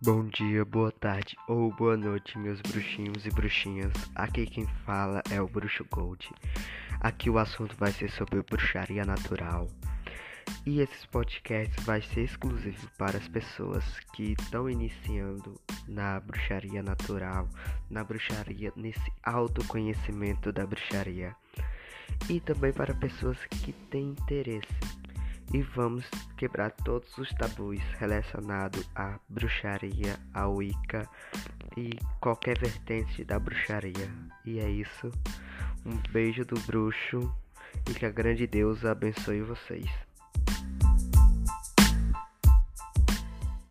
Bom dia, boa tarde ou boa noite, meus bruxinhos e bruxinhas. Aqui quem fala é o Bruxo Gold. Aqui o assunto vai ser sobre bruxaria natural. E esses podcasts vai ser exclusivo para as pessoas que estão iniciando na bruxaria natural, na bruxaria, nesse autoconhecimento da bruxaria. E também para pessoas que têm interesse e vamos quebrar todos os tabus relacionados à bruxaria, à Wicca e qualquer vertente da bruxaria. E é isso. Um beijo do bruxo e que a grande Deus abençoe vocês.